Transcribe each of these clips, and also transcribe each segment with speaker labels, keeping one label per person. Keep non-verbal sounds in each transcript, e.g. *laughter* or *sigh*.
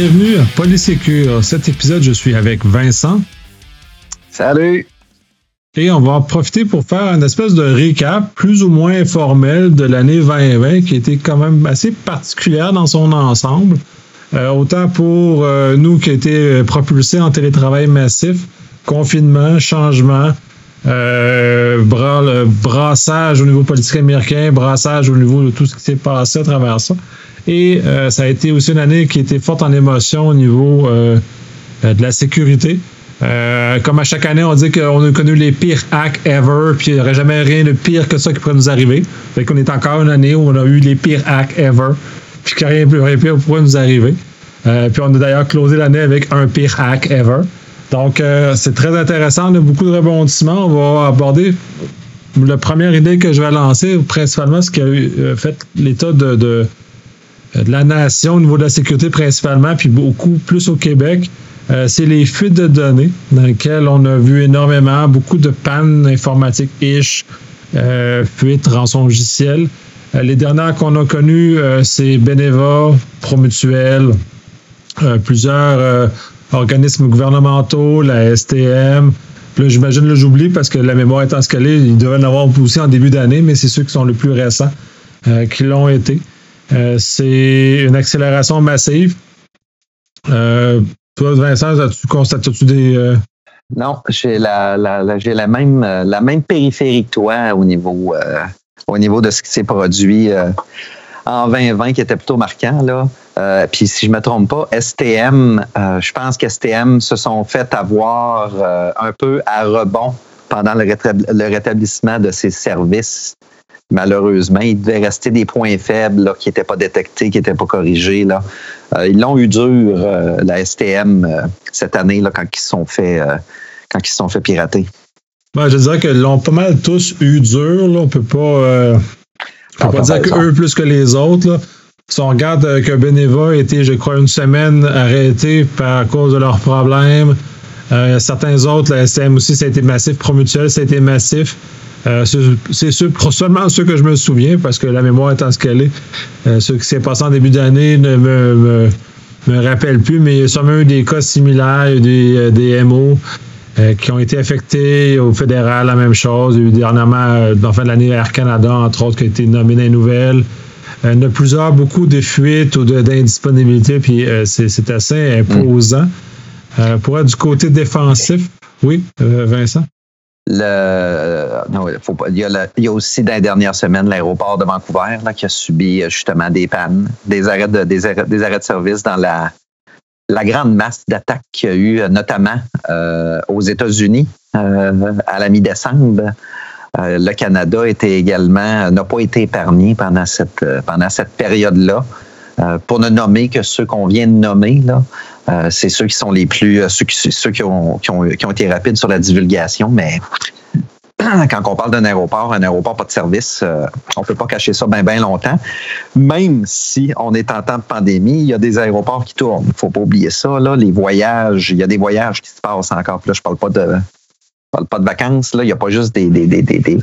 Speaker 1: Bienvenue à Polysécure. Cet épisode, je suis avec Vincent.
Speaker 2: Salut!
Speaker 1: Et on va en profiter pour faire une espèce de récap plus ou moins informel de l'année 2020 qui était quand même assez particulière dans son ensemble. Euh, autant pour euh, nous qui a été propulsés en télétravail massif, confinement, changement, euh, brassage au niveau politique américain, brassage au niveau de tout ce qui s'est passé à travers ça. Et euh, ça a été aussi une année qui était forte en émotion au niveau euh, de la sécurité. comme à chaque année, on dit qu'on a connu les pires hacks ever, puis il n'y aurait jamais rien de pire que ça qui pourrait nous arriver. Fait qu'on est encore une année où on a eu les pires hacks ever, puis qu'il rien, de pire pourrait nous arriver. puis on a d'ailleurs closé l'année avec un pire hack ever. Donc, euh, c'est très intéressant. On a beaucoup de rebondissements. On va aborder la première idée que je vais lancer, principalement ce qui a euh, fait l'état de, de, la nation au niveau de la sécurité principalement, puis beaucoup plus au Québec. Euh, c'est les fuites de données dans lesquelles on a vu énormément, beaucoup de pannes informatiques ish, fuites, rançongiciels. les dernières qu'on a connues, c'est Beneva, Promutuel, plusieurs organismes gouvernementaux, la STM. Là, j'imagine, là, j'oublie parce que la mémoire étant scalée, il devait en avoir aussi en début d'année, mais c'est ceux qui sont les plus récents euh, qui l'ont été. Euh, c'est une accélération massive. Euh, toi, Vincent, as-tu constates-tu des.
Speaker 2: Non, j'ai la, même périphérie que toi au niveau au niveau de ce qui s'est produit en 2020 qui était plutôt marquant là. Euh, puis si je me trompe pas, STM, euh, je pense qu'STM se sont fait avoir euh, un peu à rebond pendant le, rétablissement de ces services. Malheureusement, il devait rester des points faibles qui n'étaient pas détectés, qui n'étaient pas corrigés. Là. ils l'ont eu dur, la STM, cette année, là, quand ils se sont fait, quand ils sont fait pirater.
Speaker 1: Ben, je dirais qu'ils l'ont pas mal tous eu dur. Là. On peut pas, on peut pas dire qu'eux plus que les autres. Là. Si on regarde euh, que Beneva a été, je crois, une semaine arrêté par cause de leurs problèmes, euh, certains autres, la SM aussi, ça a été massif. Promutuel, ça a été massif. Euh, c'est seulement ceux que je me souviens, parce que la mémoire étant ce qu'elle est. ce qui s'est passé en début d'année ne me, me, rappelle plus, mais il y a sûrement eu des cas similaires, des, des MO qui ont été affectés au fédéral, la même chose. Il y a eu dernièrement, dans la fin de l'année, Air Canada, entre autres, qui a été nommé dans les nouvelles. Euh, il y a plusieurs, beaucoup de fuites ou d'indisponibilité, puis euh, c'est assez imposant. Euh, pour être du côté défensif, oui, Vincent?
Speaker 2: Pas, il, y a aussi dans les dernières semaines l'aéroport de Vancouver là, qui a subi justement des pannes, des arrêts de, arrêts, de service dans la, grande masse d'attaques qu'il y a eu, notamment aux États-Unis à la mi-décembre. Euh, le Canada également n'a pas été épargné pendant cette euh, cette période-là. Euh, pour ne nommer que ceux qu'on vient de nommer, là, c'est ceux qui sont les plus ceux qui, ceux qui ont, qui, ont, été rapides sur la divulgation, mais *clears throat* quand on parle d'un aéroport, un aéroport pas de service, on peut pas cacher ça bien bien longtemps. Même si on est en temps de pandémie, il y a des aéroports qui tournent. Il faut pas oublier ça. Là, les voyages, il y a des voyages qui se passent encore. là, je parle pas de parle pas de vacances, là. Il n'y a pas juste des, des, des, des,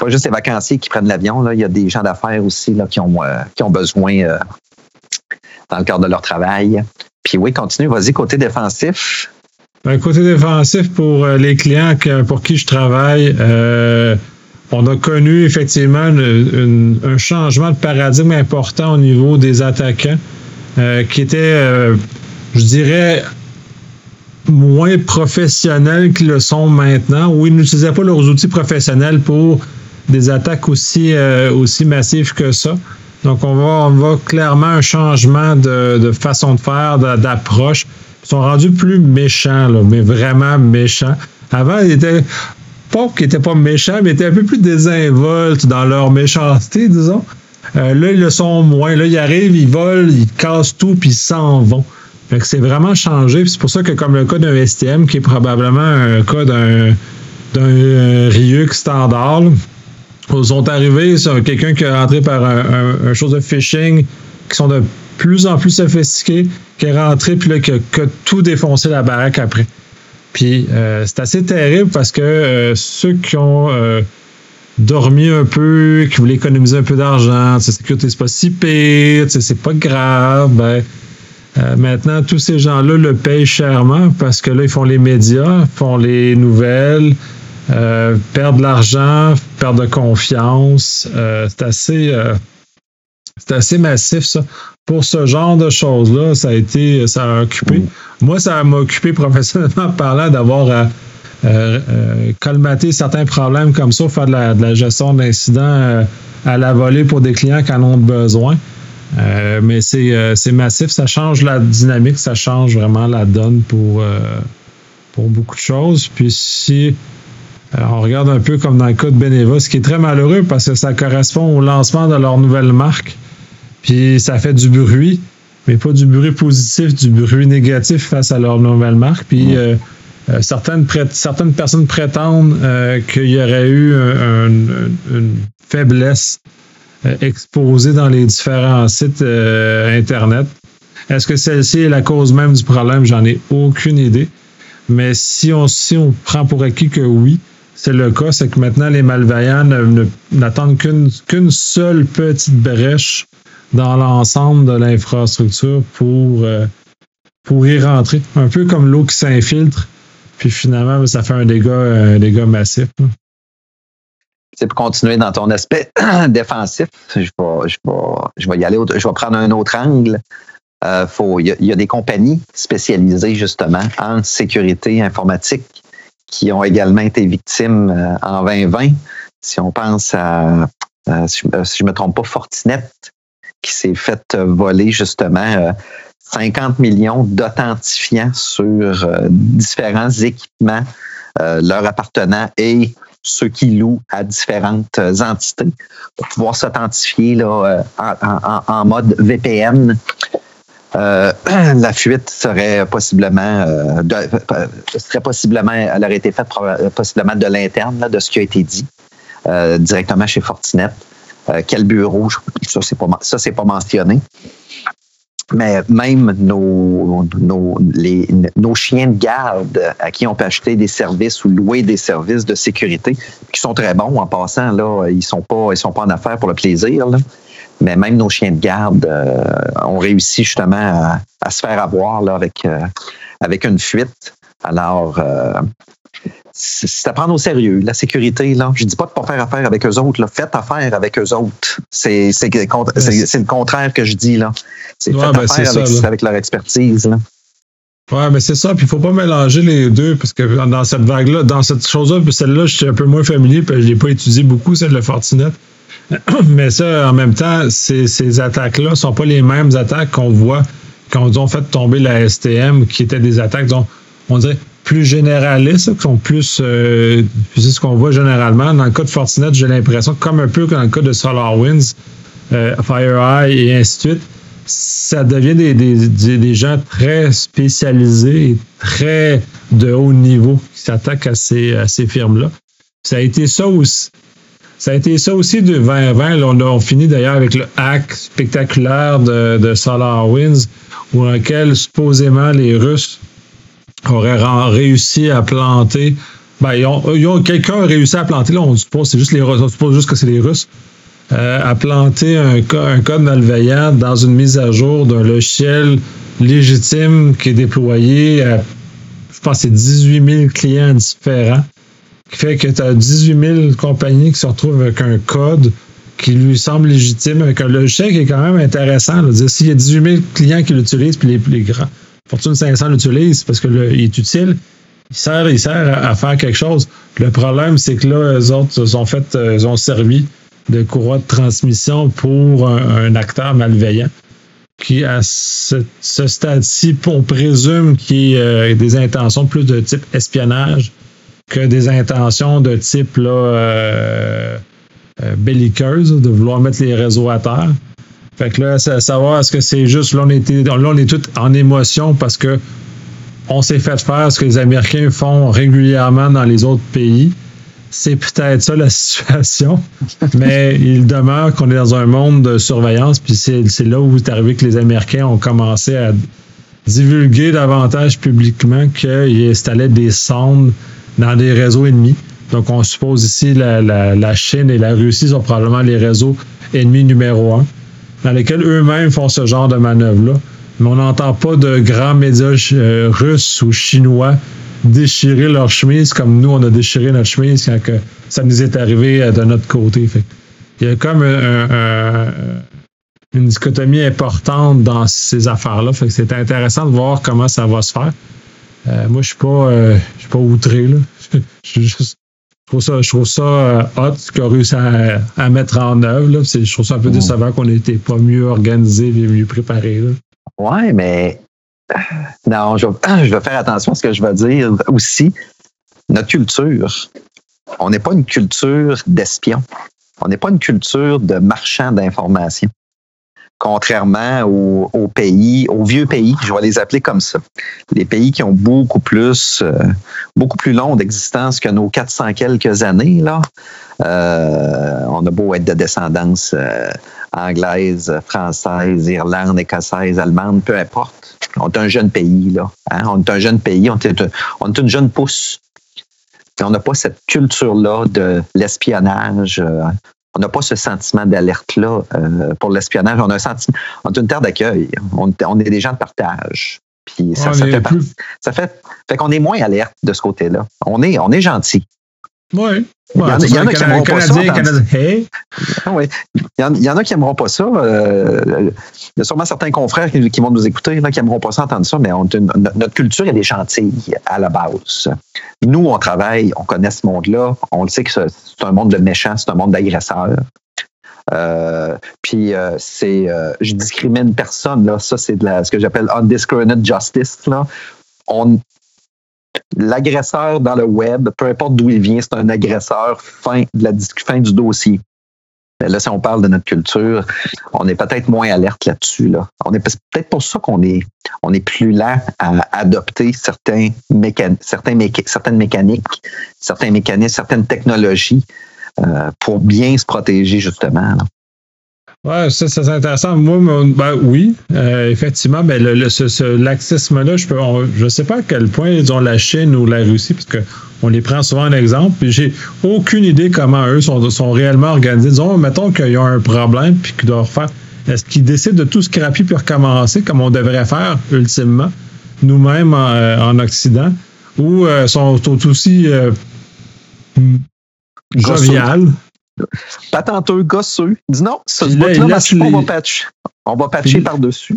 Speaker 2: pas juste des vacanciers qui prennent l'avion. Là. Il y a des gens d'affaires aussi là, qui, ont, euh, qui ont besoin euh, dans le cadre de leur travail. Puis oui, continue, vas-y, côté défensif.
Speaker 1: Ben, côté défensif, pour euh, les clients pour qui je travaille, on a connu effectivement un changement de paradigme important au niveau des attaquants qui était, je dirais, moins professionnels qu'ils le sont maintenant, où ils n'utilisaient pas leurs outils professionnels pour des attaques aussi, euh, aussi massives que ça. Donc, on va clairement un changement de, façon de faire, d'approche. Ils sont rendus plus méchants, mais vraiment méchants. Avant, ils étaient pas qu'ils n'étaient pas méchants, mais ils étaient un peu plus désinvoltes dans leur méchanceté, disons. Euh, là, ils le sont moins. Là, ils arrivent, ils volent, ils cassent tout, puis ils s'en vont c'est vraiment changé. C'est pour ça que comme le cas d'un STM, qui est probablement un cas d'un d'un Ryuk standard, sont arrivés sur quelqu'un qui est rentré par un, chose de phishing qui sont de plus en plus sophistiqués, qui est rentré puis là qui a, tout défoncé la baraque après. Puis euh, c'est assez terrible parce que euh, ceux qui ont euh, dormi un peu, qui voulaient économiser un peu d'argent, sécurité c'est pas si pire, c'est pas grave, ben Euh, maintenant, tous ces gens-là le payent chèrement parce que là, ils font les médias, font les nouvelles, euh, perdent de l'argent, perdent de confiance. Euh, c'est assez, c'est assez massif, ça. Pour ce genre de choses-là, ça a été, ça a occupé. Moi, ça m'a occupé *laughs* professionnellement parlant d'avoir colmaté certains problèmes comme ça, faire de la, gestion d'incidents à la volée pour des clients qui en ont besoin. Euh, mais euh, c'est massif, ça change la dynamique, ça change vraiment la donne pour, euh, pour beaucoup de choses. Puis si on regarde un peu comme dans le cas de Beneva, ce qui est très malheureux parce que ça correspond au lancement de leur nouvelle marque. Puis ça fait du bruit, mais pas du bruit positif, du bruit négatif face à leur nouvelle marque. Puis certaines, certaines personnes prétendent qu'il y aurait eu une faiblesse euh, exposée dans les différents sites euh, Internet. Est-ce que celle-ci est la cause même du problème? J'en ai aucune idée. Mais si on, si on prend pour acquis que oui, c'est le cas, c'est que maintenant les malveillants n'attendent qu'une seule petite brèche dans l'ensemble de l'infrastructure pour, euh, pour y rentrer. Un peu comme l'eau qui s'infiltre, puis finalement, ça fait un dégât, dégât massif
Speaker 2: c'est pour continuer dans ton aspect *clears throat* défensif, je vais, y aller, je vais prendre un autre angle. Euh, il, y a, des compagnies spécialisées justement en sécurité informatique qui ont également été victimes euh, en 2020. Si on pense à, si, je, ne me trompe pas, Fortinet, qui s'est fait voler justement 50 millions d'authentifiants sur différents équipements leur appartenant et ceux qui louent à différentes euh, entités pour pouvoir s'authentifier là, euh, en, mode VPN. Euh, *clears throat* la fuite serait possiblement, serait possiblement, elle aurait été faite possiblement de l'interne, de ce qui a été dit directement chez Fortinet. quel bureau, ça c'est pas, ça c'est pas mentionné mais même nos, nos, nos chiens de garde à qui on peut acheter des services ou louer des services de sécurité, qui sont très bons en passant, là, ils sont pas, ils sont pas en affaires pour le plaisir. Là. Mais même nos chiens de garde euh, ont réussi justement à, à, se faire avoir là, avec, euh, avec une fuite. Alors, euh, c'est à prendre au sérieux. La sécurité, là, je dis pas de pas faire affaire avec eux autres. Là. Faites affaire avec eux autres. C'est le contraire que je dis. là. C'est ouais, ben affaire avec, avec, leur expertise. Là.
Speaker 1: Ouais, mais c'est ça. Puis il faut pas mélanger les deux parce que dans cette vague-là, dans cette chose-là, celle-là, je suis un peu moins familier que je l'ai pas étudié beaucoup, celle de Fortinet. *coughs* Mais ça, en même temps, ces, ces attaques-là sont pas les mêmes attaques qu'on voit quand ils ont fait tomber la STM, qui étaient des attaques, dont on dirait plus généralistes, qui sont plus, euh, c'est ce qu'on voit généralement. Dans le cas de Fortinet, j'ai l'impression, comme un peu dans le cas de SolarWinds, euh, FireEye et ainsi de suite, ça devient des, des, des, gens très spécialisés et très de haut niveau qui s'attaquent à ces, à ces firmes-là. Ça a été ça aussi. Ça a été ça aussi de 2020. Là, on a fini d'ailleurs avec le hack spectaculaire de, SolarWinds, où supposément les Russes auraient réussi à planter. Ben, ils ont, quelqu'un a réussi à planter, là, on suppose, c'est juste les Russes, on suppose juste que c'est les Russes, euh, à planter un, un, code malveillant dans une mise à jour d'un logiciel légitime qui est déployé à, je pense, c'est 18 000 clients différents, qui fait que tu as 18 000 compagnies qui se retrouvent avec un code qui lui semble légitime, avec un logiciel qui est quand même intéressant. S'il y a 18 000 clients qui l'utilisent, puis les, grands, Fortune 500 l'utilise parce qu'il est utile. Il sert, il sert à, faire quelque chose. Le problème, c'est que là, eux autres ont fait, euh, ils ont servi de courroie de transmission pour un, acteur malveillant qui, à ce, stade-ci, on présume qu'il a euh, des intentions plus de type espionnage que des intentions de type euh, belliqueuse, de vouloir mettre les réseaux à terre. Fait que là, c'est à savoir, est-ce que c'est juste, là, on, était, là, on est tous en émotion parce que on s'est fait faire ce que les Américains font régulièrement dans les autres pays. C'est peut-être ça la situation, mais il demeure qu'on est dans un monde de surveillance, puis c'est là où est arrivé que les Américains ont commencé à divulguer davantage publiquement qu'ils installaient des sondes dans des réseaux ennemis. Donc, on suppose ici la, la, la Chine et la Russie sont probablement les réseaux ennemis numéro un dans lesquels eux-mêmes font ce genre de manœuvre-là. mais on n'entend pas de grands médias euh, russes ou chinois déchirer leur chemise comme nous, on a déchiré notre chemise quand que ça nous est arrivé de notre côté. Fait. Il y a comme une dichotomie importante dans ces affaires-là. Fait que c'est intéressant de voir comment ça va se faire. moi, je suis pas, je suis pas outré là. Je, trouve ça, je trouve ça euh, hot qu'on réussi à, à, mettre en œuvre. Là. Je trouve ça un peu mm. décevant qu'on n'était pas mieux organisé et mieux préparé. Là.
Speaker 2: Ouais, mais non, je, *clears throat* je vais faire attention à ce que je vais dire aussi. Notre culture, on n'est pas une culture d'espions. On n'est pas une culture de marchands d'informations contrairement aux, pays, aux vieux pays, je vais les appeler comme ça. Les pays qui ont beaucoup plus, euh, beaucoup plus long d'existence que nos 400 quelques années, là. Euh, on a beau être de descendance euh, anglaise, française, irlande, écossaise, allemande, peu importe. On est un jeune pays, là. Hein. On est un jeune pays, on est, on est une jeune pousse. on n'a pas cette culture-là de l'espionnage, on n'a pas ce sentiment d'alerte-là euh, pour l'espionnage. On a un sentiment, on est une terre d'accueil. On, on, est des gens de partage. Puis ça, ça, fait, ça fait, fait qu'on est moins alerte de ce côté-là. On est, on est gentil.
Speaker 1: Oui.
Speaker 2: Il y, en, a qui n'aimeront pas ça. Il, y en, a qui n'aimeront pas ça. il y a sûrement certains confrères qui, vont nous écouter là, qui n'aimeront pas ça entendre ça, mais notre culture, est gentille à la base. Nous, on travaille, on connaît ce monde-là. On le sait que c'est un monde de méchants, c'est un monde d'agresseurs. Euh, puis euh, c'est, euh, je discrimine personne là. Ça c'est de la, ce que j'appelle undiscriminated justice là. On, l'agresseur dans le web, peu importe d'où il vient, c'est un agresseur fin, de la, fin du dossier. Là, si on parle de notre culture, on est peut-être moins alerte là-dessus. Là. On est peut-être pour ça qu'on est, on est plus lent à adopter certains certains certaines mécaniques, certains mécanismes, certaines technologies euh, pour bien se protéger justement.
Speaker 1: Ouais, ça, c'est intéressant. Moi, ben, oui, euh, effectivement, mais le, ce, laxisme-là, je peux, je sais pas à quel point ils ont la Chine ou la Russie, parce que on les prend souvent en exemple. Puis j'ai aucune idée comment eux sont, sont réellement organisés. Disons, mettons qu'ils ont un problème puis qu'ils doivent faire. Est-ce qu'ils décident de tout scraper puis recommencer comme on devrait faire ultimement, nous-mêmes en, euh, Occident, ou euh, sont aussi euh, jovial?
Speaker 2: Patenteux, gosseux. Il dit non, ça se là, on va patcher. On va patcher par-dessus.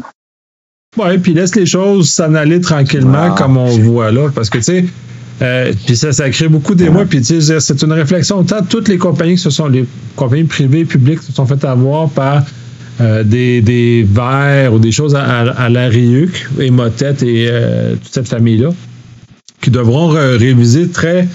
Speaker 1: Oui, puis laisse les choses s'en aller tranquillement ah. comme on voit là. Parce que, tu sais, euh, puis ça, ça crée beaucoup d'émoi. Puis, tu sais, c'est une réflexion. Autant toutes les compagnies, ce sont les compagnies privées, publiques, se sont faites avoir par euh, des, des verres ou des choses à, la RIUC, et Motette et euh, toute cette famille-là, qui devront réviser très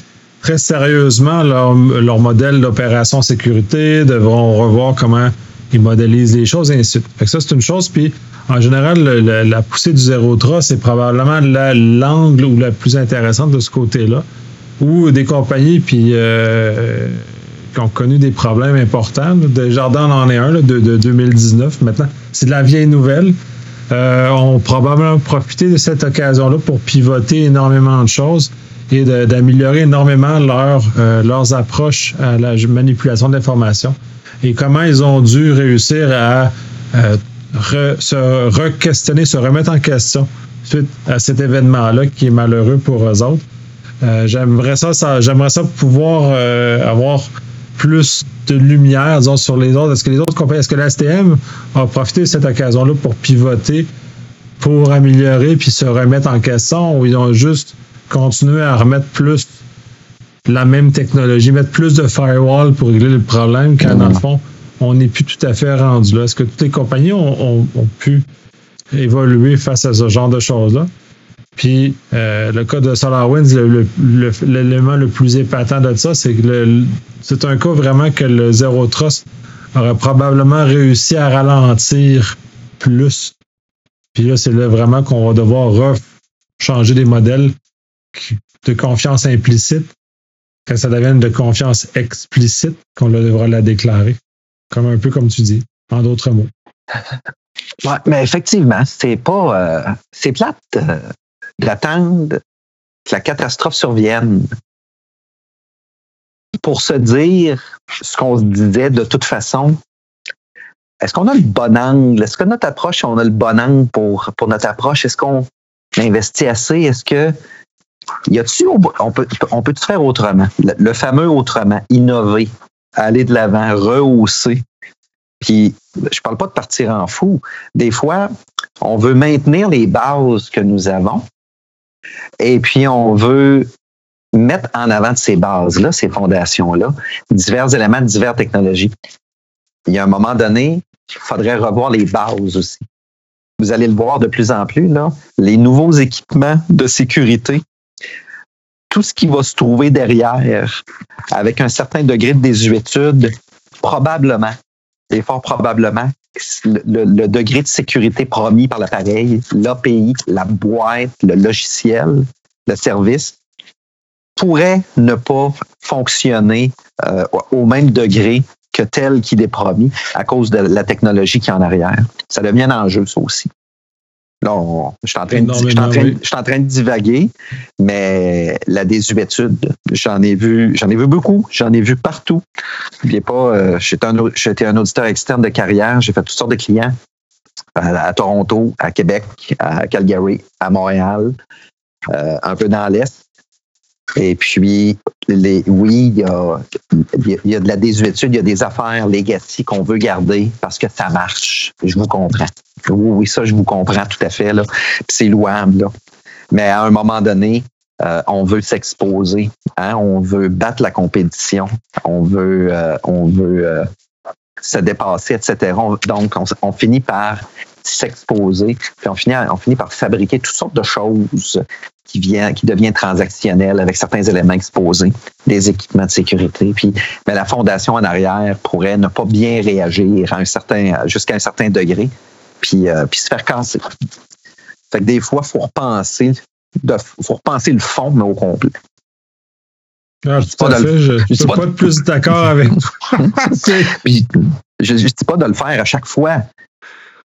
Speaker 1: très sérieusement leur, leur modèle d'opération sécurité, devront revoir comment ils modélisent les choses et ainsi de suite. Ça, c'est une chose. Puis, en général, la poussée du zéro tra, c'est probablement l'angle ou la plus intéressante de ce côté-là, où des compagnies puis, euh, qui ont connu des problèmes importants. De Jardin en est un de, de 2019 maintenant. C'est de la vieille nouvelle. Euh, ont probablement profité de cette occasion-là pour pivoter énormément de choses et d'améliorer énormément leur, euh, leurs approches à la manipulation de l'information et comment ils ont dû réussir à euh, se re-questionner, se remettre en question suite à cet événement-là qui est malheureux pour eux autres. Euh, j'aimerais ça, ça j'aimerais ça pouvoir avoir plus de lumière disons, sur les autres. Est-ce que les autres compagnies, est-ce que la STM a profité de cette occasion-là pour pivoter, pour améliorer puis se remettre en question ou ils ont juste continuer à remettre plus la même technologie, mettre plus de firewall pour régler le problème, quand dans le fond, on n'est plus tout à fait rendu là? Est-ce que toutes les compagnies ont, pu évoluer face à ce genre de choses-là? Puis euh, le cas de SolarWinds, l'élément le, plus épatant de ça, c'est que c'est un cas vraiment que le Zero Trust aurait probablement réussi à ralentir plus. Puis là, c'est là vraiment qu'on va devoir changer des modèles de confiance implicite, que ça devienne de confiance explicite, qu'on devra la déclarer. Comme un peu comme tu dis, en d'autres mots.
Speaker 2: Ouais, mais effectivement, c'est pas. Euh, c'est plate euh, d'attendre que la catastrophe survienne pour se dire ce qu'on se disait de toute façon. est-ce qu'on a le bon angle? Est-ce que notre approche, on a le bon angle pour, pour notre approche? Est-ce qu'on investit assez? Est-ce que y a-tu, on peut, on peut faire autrement? Le, fameux autrement, innover, aller de l'avant, rehausser. Puis, je parle pas de partir en fou. Des fois, on veut maintenir les bases que nous avons, et puis on veut mettre en avant de ces bases-là, ces fondations-là, divers éléments, diverses technologies. Il y a un moment donné, il faudrait revoir les bases aussi. Vous allez le voir de plus en plus, là, les nouveaux équipements de sécurité, tout ce qui va se trouver derrière, avec un certain degré de désuétude, probablement, et fort probablement, le, le degré de sécurité promis par l'appareil, l'API, la boîte, le logiciel, le service, pourrait ne pas fonctionner euh, au même degré que tel qu'il est promis à cause de la technologie qui est en arrière. Ça devient un enjeu, ça aussi. Là, je, suis en train de, je, suis en train, de divaguer, mais la désuétude, j'en ai vu, j'en ai vu beaucoup, j'en ai vu partout. pas, euh, j'étais un, un, auditeur externe de carrière, j'ai fait toutes sortes de clients à, Toronto, à Québec, à Calgary, à Montréal, euh, un peu dans l'Est. Et puis, les, oui, il y, a, y a de la désuétude, il y a des affaires legacy qu'on veut garder parce que ça marche. Je vous comprends. Oui, oui, ça, je vous comprends tout à fait. C'est louable. Là. Mais à un moment donné, euh, on veut s'exposer, hein? on veut battre la compétition, on veut, euh, on veut euh, se dépasser, etc. donc, on, finit par s'exposer, puis on finit, on finit par fabriquer toutes sortes de choses qui, vient, qui devient transactionnel avec certains éléments exposés, des équipements de sécurité. Puis mais la fondation en arrière pourrait ne pas bien réagir jusqu'à un certain degré, puis, euh, puis se faire casser. Fait que des fois, il faut repenser, faut repenser le fond, mais au complet.
Speaker 1: Ah, tout à fait. Je ne suis pas, de plus d'accord avec *laughs* toi.
Speaker 2: je ne dis pas de le faire à chaque fois,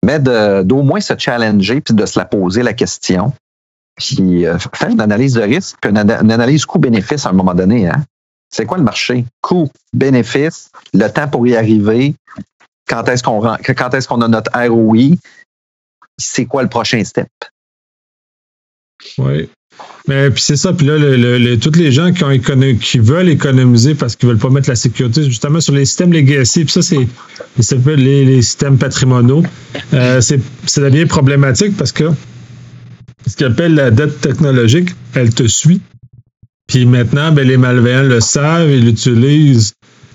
Speaker 2: mais d'au moins se challenger puis de se la poser la question puis euh, faire une analyse de risque, puis une, analyse coût-bénéfice à un moment donné. Hein? C'est quoi le marché? Coût, bénéfice, le temps pour y arriver, quand est-ce qu'on quand est-ce qu'on a notre ROI, c'est quoi le prochain step?
Speaker 1: Oui. Mais puis c'est ça, puis là, le, tous les gens qui, ont qui veulent économiser parce qu'ils veulent pas mettre la sécurité justement sur les systèmes legacy, puis ça, c'est les, les, systèmes patrimoniaux. Euh, c'est ça devient problématique parce que ce qu'on appelle la dette technologique, elle te suit. Puis maintenant, ben, les malveillants le savent, ils l'utilisent.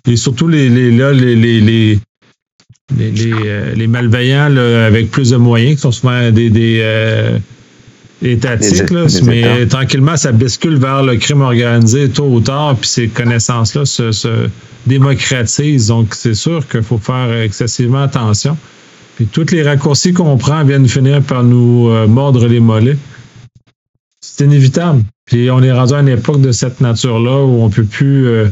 Speaker 1: Et surtout les, les, là, les, les, les, les, euh, malveillants avec plus de moyens, qui sont souvent des, des euh, étatiques, là, mais tranquillement, ça bascule vers le crime organisé tôt ou tard, puis ces connaissances-là se, se démocratisent. Donc, c'est sûr qu'il faut faire excessivement attention. Puis tous les raccourcis qu'on prend viennent finir par nous euh, mordre les mollets. C'est inévitable. Puis on est rendu à une époque de cette nature-là où on peut plus euh,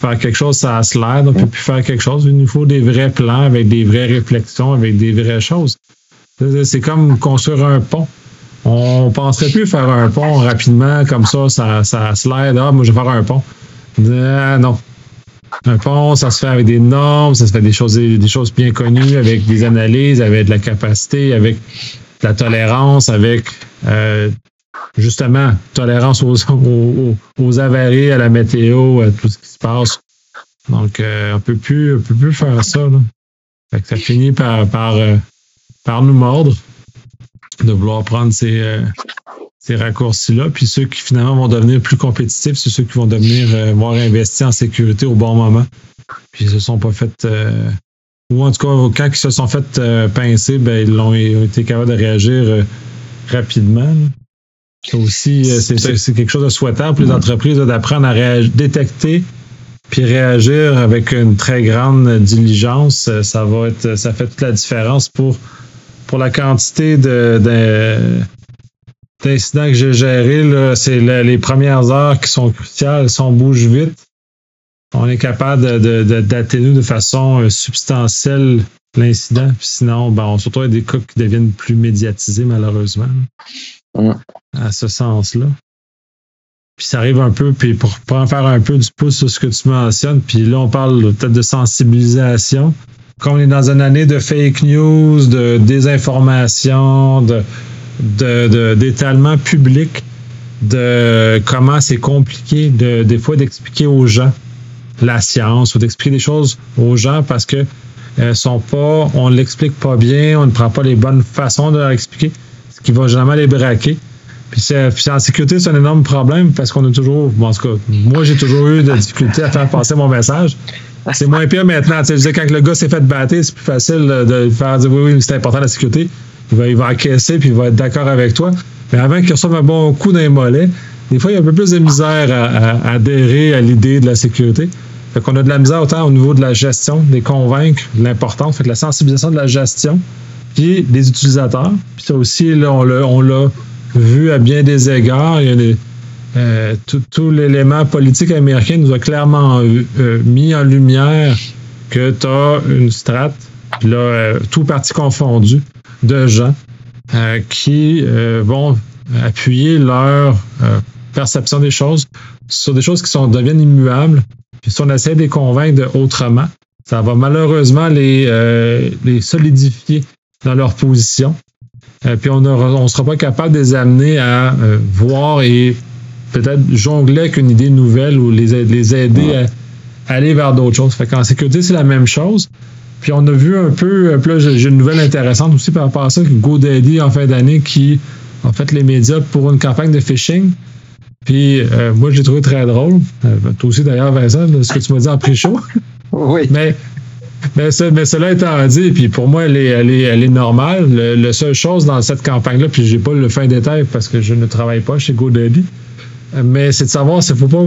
Speaker 1: faire quelque chose ça slide, on peut plus faire quelque chose. Il nous faut des vrais plans avec des vraies réflexions, avec des vraies choses. C'est comme construire un pont. On penserait plus faire un pont rapidement comme ça, ça, ça slide. Ah, moi je vais faire un pont. Ah, non, un pont, ça se fait avec des normes, ça se fait des choses, des choses bien connues, avec des analyses, avec de la capacité, avec de la tolérance, avec euh, justement tolérance aux, aux, aux, avaries, à la météo, à tout ce qui se passe. Donc, euh, on peut plus, on peut plus faire ça. Là. Fait que ça finit par, par, euh, par nous mordre de vouloir prendre ces, ces raccourcis-là. Puis ceux qui finalement vont devenir plus compétitifs, c'est ceux qui vont devenir euh, voir investir en sécurité au bon moment. Puis ils se sont pas fait euh, ou en tout cas, quand ils se sont fait euh, pincer, ben, ils ont été capables de réagir rapidement. C'est aussi c'est quelque chose de souhaitable pour les entreprises d'apprendre à détecter puis réagir avec une très grande diligence. Ça va être ça fait toute la différence pour pour la quantité de d'incidents que j'ai gérés, c'est les premières heures qui sont cruciales. Si on bouge vite, on est capable d'atténuer de, de, façon euh, substantielle l'incident. Sinon, ben, on se retrouve avec des cas qui deviennent plus médiatisés, malheureusement. À ce sens-là. Puis ça arrive un peu, puis pour, pour en faire un peu du pouce sur ce que tu mentionnes, puis là, on parle peut-être de sensibilisation. Comme on est dans une année de fake news, de désinformation, de, d'étalement public, de comment c'est compliqué de, des fois d'expliquer aux gens la science ou d'expliquer des choses aux gens parce que elles sont pas, on l'explique pas bien, on ne prend pas les bonnes façons de leur expliquer, ce qui va jamais les braquer. Puis, c'est, en sécurité, c'est un énorme problème parce qu'on a toujours, bon, en tout cas, moi, j'ai toujours eu de difficultés à faire passer mon message. C'est moins pire maintenant. Tu sais, quand le gars s'est fait battre, c'est plus facile de faire dire oui, oui, c'est important la sécurité. Il va, il va encaisser puis il va être d'accord avec toi. Mais avant qu'il reçoive un bon coup dans les mollets, des fois, il y a un peu plus de misère à, adhérer à l'idée de la sécurité. Fait qu'on a de la misère autant au niveau de la gestion, des convaincre de l'importance, fait que la sensibilisation de la gestion, puis des utilisateurs. Puis ça aussi, là, on l'a vu à bien des égards. Il y a euh, tout, l'élément politique américain nous a clairement euh, mis en lumière que tu as une strate, là, euh, tout parti confondu, de gens qui vont appuyer leur perception des choses sur des choses qui sont, deviennent immuables. Puis si on essaie de les convaincre autrement, ça va malheureusement les, les solidifier dans leur position. puis on ne sera pas capable de les amener à voir et peut-être jongler avec une idée nouvelle ou les, les aider à aller vers d'autres choses. Fait qu'en sécurité, c'est la même chose. Puis on a vu un peu, puis là, j'ai une nouvelle intéressante aussi par rapport à ça, GoDaddy en fin d'année qui a fait les médias pour une campagne de phishing. Puis euh, moi, je l'ai trouvé très drôle. Euh, toi aussi, d'ailleurs, Vincent, ce que tu m'as dit en pré-show. *laughs*
Speaker 2: Oui.
Speaker 1: Mais, mais, cela étant dit, puis pour moi, elle est, elle est, elle est normale. la seule chose dans cette campagne-là, puis j'ai pas le fin détail parce que je ne travaille pas chez GoDaddy, mais c'est de savoir ne faut pas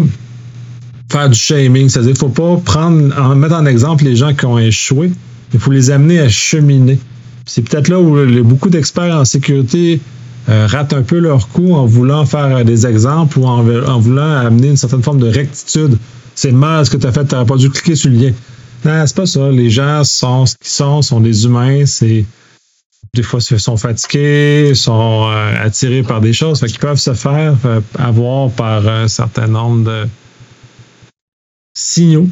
Speaker 1: faire du shaming. C'est-à-dire faut pas prendre, en, mettre en exemple les gens qui ont échoué. Il faut les amener à cheminer. C'est peut-être là où beaucoup d'experts en sécurité euh, ratent un peu leur coup en voulant faire des exemples ou en, voulant amener une certaine forme de rectitude. C'est mal ce que tu fait, tu pas dû cliquer sur le lien. Non, c'est pas ça. Les gens sont ce qu'ils sont, sont des humains. C'est des fois sont fatigués, sont euh, attirés par des choses, qui peuvent se faire euh, avoir par un certain nombre de signaux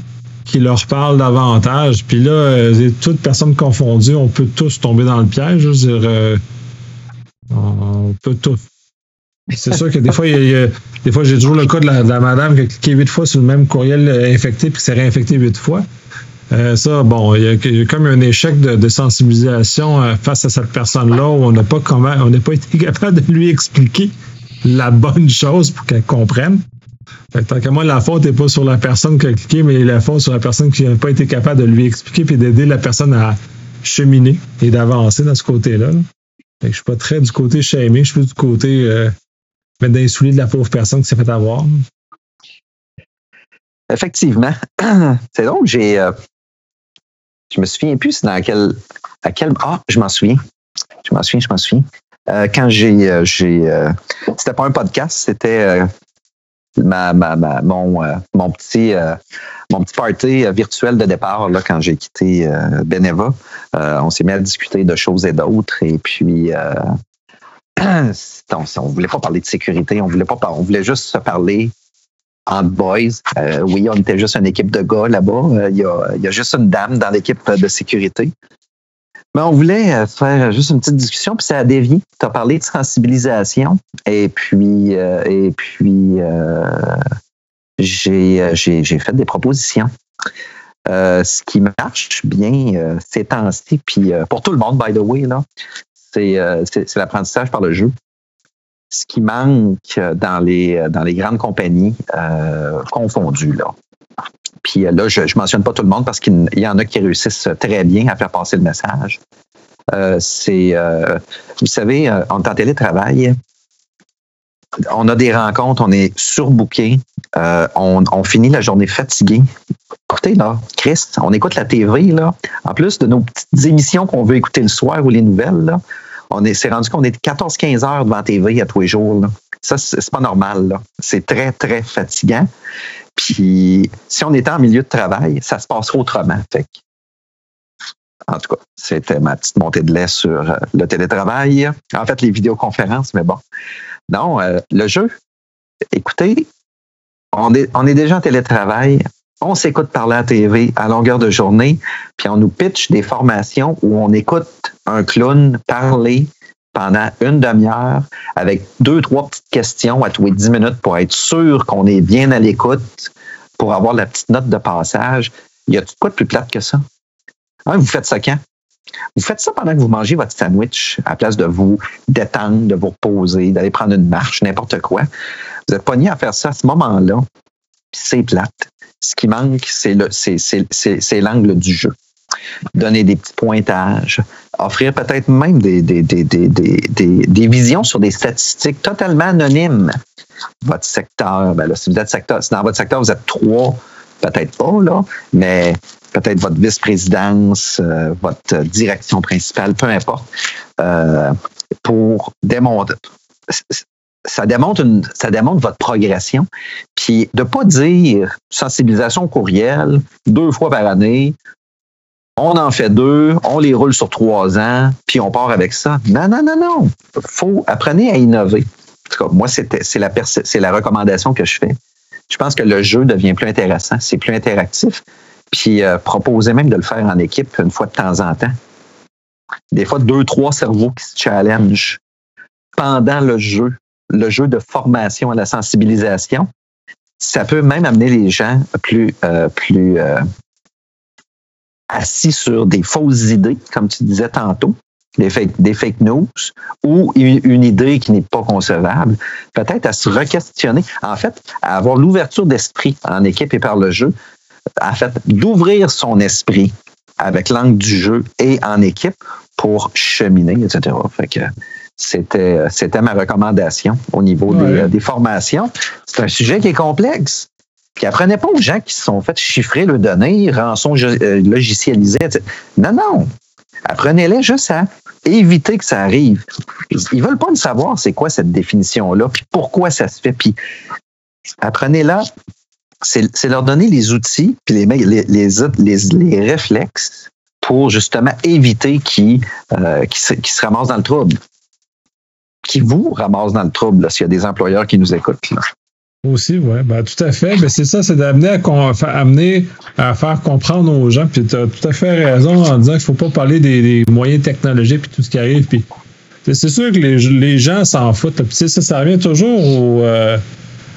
Speaker 1: qui leur parlent davantage. Puis là, euh, toutes personnes confondues, on peut tous tomber dans le piège. On peut tous. C'est sûr que des fois, des fois, j'ai toujours le cas de la, de la, madame qui a cliqué huit fois sur le même courriel infecté puis qui s'est réinfecté huit fois. Euh, ça, bon, il y, a, comme un échec de, sensibilisation euh, face à cette personne-là où on n'a pas comment, on n'a pas été *laughs* capable de lui expliquer la bonne chose pour qu'elle comprenne. Fait tant qu'à moi, la faute n'est pas sur la personne qui a cliqué, mais la faute sur la personne qui n'a pas été capable de lui expliquer et d'aider la personne à cheminer et d'avancer dans ce côté-là. Fait que je suis pas très du côté shaming, je suis plus du côté euh, mettre de la pauvre personne qui s'est fait avoir.
Speaker 2: Effectivement. *clears throat* C'est donc, j'ai je me souviens plus dans quel, à quel. Ah, je m'en souviens. Je m'en souviens, je m'en souviens. Euh, quand j'ai. Euh, j'ai euh, c'était pas un podcast, c'était ma, ma, mon, mon, petit, mon petit party virtuel de départ là, quand j'ai quitté Beneva. on s'est mis à discuter de choses et d'autres. Et puis. *clears throat* on, on voulait pas parler de sécurité, on voulait pas on voulait juste se parler en boys. Euh, oui, on était juste une équipe de gars là-bas. Euh, il y, a, juste une dame dans l'équipe de sécurité. Mais on voulait euh, faire juste une petite discussion, puis ça a dévié. Tu as parlé de sensibilisation, et puis, et puis j'ai fait des propositions. ce qui marche bien ces temps-ci, puis pour tout le monde, by the way, c'est l'apprentissage par le jeu ce qui manque dans les, dans les grandes compagnies euh, confondues. Là. Puis euh, là, je ne mentionne pas tout le monde parce qu'il y en a qui réussissent très bien à faire passer le message. Euh, c'est, vous savez, on est en télétravail. On a des rencontres, on est surbooké, on, finit la journée fatigué. Écoutez, là, Chris, on écoute la TV, là. En plus de nos petites émissions qu'on veut écouter le soir ou les nouvelles, là, on s'est rendu qu'on est 14-15 heures devant TV à tous les jours. Là. Ça, c'est pas normal. C'est très, très fatigant. Puis, si on était en milieu de travail, ça se passerait autrement. Fait en tout cas, c'était ma petite montée de lait sur euh, le télétravail. En fait, les vidéoconférences, mais bon. Non, euh, le jeu, écoutez, on est, on est déjà en télétravail. On s'écoute parler à la TV à longueur de journée, puis on nous pitch des formations où on écoute un clown parler pendant une demi-heure avec deux, trois petites questions à tous les dix minutes pour être sûr qu'on est bien à l'écoute, pour avoir la petite note de passage. Y a-t-il quoi de plus plate que ça? Hein, vous faites ça quand? Vous faites ça pendant que vous mangez votre sandwich, à place de vous détendre, de vous reposer, d'aller prendre une marche, n'importe quoi. Vous êtes pogné à faire ça à ce moment-là, c'est plate. Ce qui manque, c'est l'angle du jeu. Donner des petits pointages, offrir peut-être même des, des, des, des, visions sur des statistiques totalement anonymes. Votre secteur, ben là, si vous êtes secteur, si dans votre secteur, vous êtes trois, peut-être pas, là, mais peut-être votre vice-présidence, euh, votre direction principale, peu importe, euh, pour démontrer. Ça démontre, une, ça démontre votre progression. Puis de pas dire sensibilisation courriel deux fois par année, on en fait deux, on les roule sur trois ans, puis on part avec ça. Non, non, non, non. Faut apprenez à innover. En tout cas, moi, c'est la, la recommandation que je fais. Je pense que le jeu devient plus intéressant, c'est plus interactif. Puis euh, proposer même de le faire en équipe une fois de temps en temps. Des fois, deux, trois cerveaux qui se challengent pendant le jeu, le jeu de formation à la sensibilisation. Ça peut même amener les gens plus, euh, euh, assis sur des fausses idées, comme tu disais tantôt, des fake, des fake news, ou une, idée qui n'est pas concevable, peut-être à se re-questionner. En fait, à avoir l'ouverture d'esprit en équipe et par le jeu, en fait, d'ouvrir son esprit avec l'angle du jeu et en équipe pour cheminer, etc. Fait que c'était, c'était ma recommandation au niveau des, des, formations. C'est un sujet qui est complexe. Puis apprenez pas aux gens qui se sont fait chiffrer le données, rançon euh, logicialisé. Non, non. Apprenez-les juste à éviter que ça arrive. Ils veulent pas le savoir c'est quoi cette définition-là, puis pourquoi ça se fait. Puis apprenez-la, c'est leur donner les outils, puis les, les, les, les réflexes pour justement éviter qu'ils euh, se, se ramassent dans le trouble. Qui vous ramassent dans le trouble s'il y a des employeurs qui nous écoutent. Là.
Speaker 1: Aussi, oui, ben, tout à fait. Ben, c'est ça, c'est d'amener à, amener à faire comprendre aux gens. Puis tu as tout à fait raison en disant qu'il ne faut pas parler des, moyens technologiques puis tout ce qui arrive. Puis c'est sûr que les, gens s'en foutent. Puis ça, ça revient toujours euh,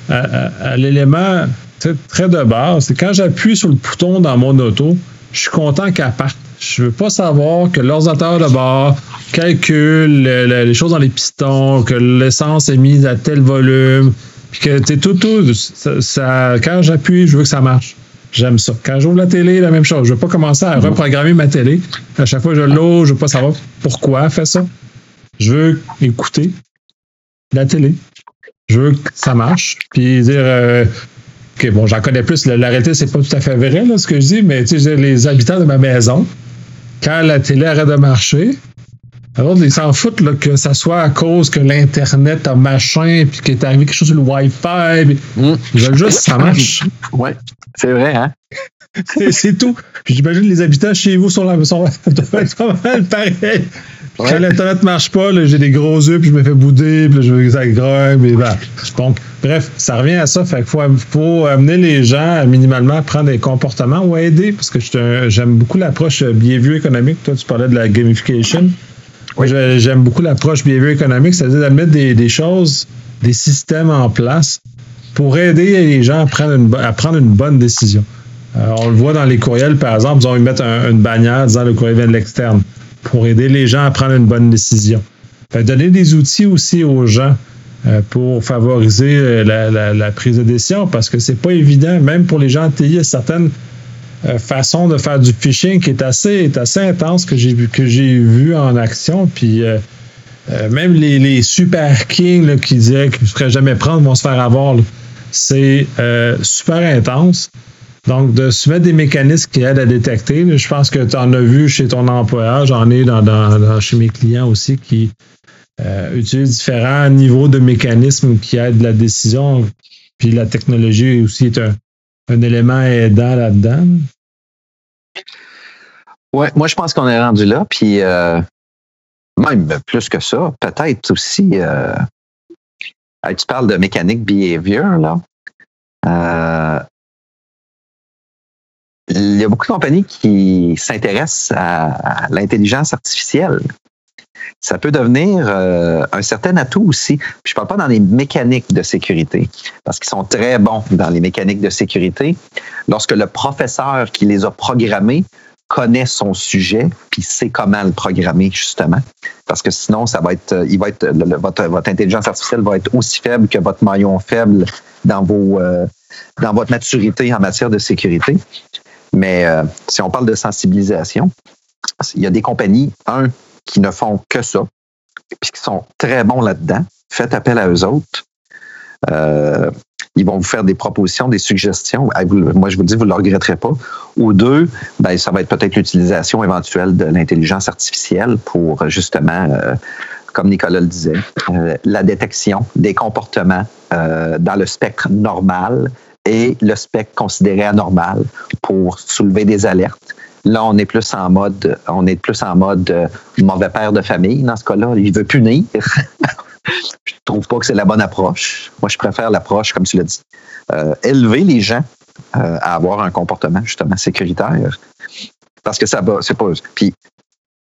Speaker 1: à, l'élément très de base. C'est quand j'appuie sur le bouton dans mon auto, je suis content qu'elle parte. Je veux pas savoir que l'ordinateur de bord calcule les choses dans les pistons, que l'essence est mise à tel volume, que tu tout, tout, ça, quand j'appuie, je veux que ça marche. J'aime ça. Quand j'ouvre la télé, la même chose. Je veux pas commencer à reprogrammer ma télé. À chaque fois que je l'ouvre, je veux pas savoir pourquoi elle fait ça. Je veux écouter la télé. Je veux que ça marche. Puis dire euh, OK, bon, j'en connais plus. La, réalité, c'est pas tout à fait vrai, là, ce que je dis, mais tu sais, les habitants de ma maison, quand la télé arrête de marcher, alors, ils s'en foutent là, que ça soit à cause que l'Internet a machin, puis qu'il est arrivé quelque chose sur le Wi-Fi. Mm. Ils veulent juste que ça marche. *laughs*
Speaker 2: Oui, c'est vrai, hein? *laughs*
Speaker 1: c'est tout. Puis j'imagine les habitants chez vous sont là, sont, pas mal pareil. Quand l'Internet marche pas, j'ai des gros yeux, puis je me fais bouder, puis je veux que ça grogne, mais bah. Donc, bref, ça revient à ça. Fait qu'il faut, faut amener les gens à minimalement prendre des comportements ou aider, parce que j'aime beaucoup l'approche behavior économique. Toi, tu parlais de la gamification. J'aime beaucoup l'approche behavior économique, c'est-à-dire de mettre des, choses, des systèmes en place pour aider les gens à prendre une, à prendre une bonne décision. Euh, on le voit dans les courriels, par exemple, ils, ont, mettent une bannière disant le courriel vient de l'externe pour aider les gens à prendre une bonne décision. donner des outils aussi aux gens euh, pour favoriser euh, la, prise de décision parce que c'est pas évident, même pour les gens en TI, certaines euh, façon de faire du phishing qui est assez, intense que j'ai vu, en action. Puis même les, super kings qui disaient qu'ils ne feraient jamais prendre vont se faire avoir. C'est super intense. Donc, de se mettre des mécanismes qui aident à détecter, je pense que tu en as vu chez ton employeur, j'en ai dans, chez mes clients aussi qui utilisent différents niveaux de mécanismes qui aident la décision. Puis la technologie aussi est un, un élément aidant là-dedans.
Speaker 2: Ouais, moi je pense qu'on est rendu là, puis euh, même plus que ça, peut-être aussi. Euh, tu parles de mécanique behavior là. Euh, il y a beaucoup de compagnies qui s'intéressent à, l'intelligence artificielle. Ça peut devenir euh, un certain atout aussi. je ne parle pas dans les mécaniques de sécurité, parce qu'ils sont très bons dans les mécaniques de sécurité. Lorsque le professeur qui les a programmés connaît son sujet puis sait comment le programmer justement parce que sinon ça va être il va être votre, votre intelligence artificielle va être aussi faible que votre maillon faible dans vos euh, dans votre maturité en matière de sécurité mais euh, si on parle de sensibilisation il y a des compagnies un qui ne font que ça puis qui sont très bons là-dedans faites appel à eux autres euh, ils vont vous faire des propositions, des suggestions. Moi, je vous dis, vous ne le regretterez pas. Ou deux, ben, ça va être peut-être l'utilisation éventuelle de l'intelligence artificielle pour justement, euh, comme Nicolas le disait, la détection des comportements dans le spectre normal et le spectre considéré anormal pour soulever des alertes. Là, on est plus en mode, on est plus en mode mauvais père de famille dans ce cas-là. Il veut punir. *laughs* je trouve pas que c'est la bonne approche. Moi, je préfère l'approche, comme tu l'as dit, euh, élever les gens euh, à avoir un comportement justement sécuritaire. Parce que ça va, c'est pas. Puis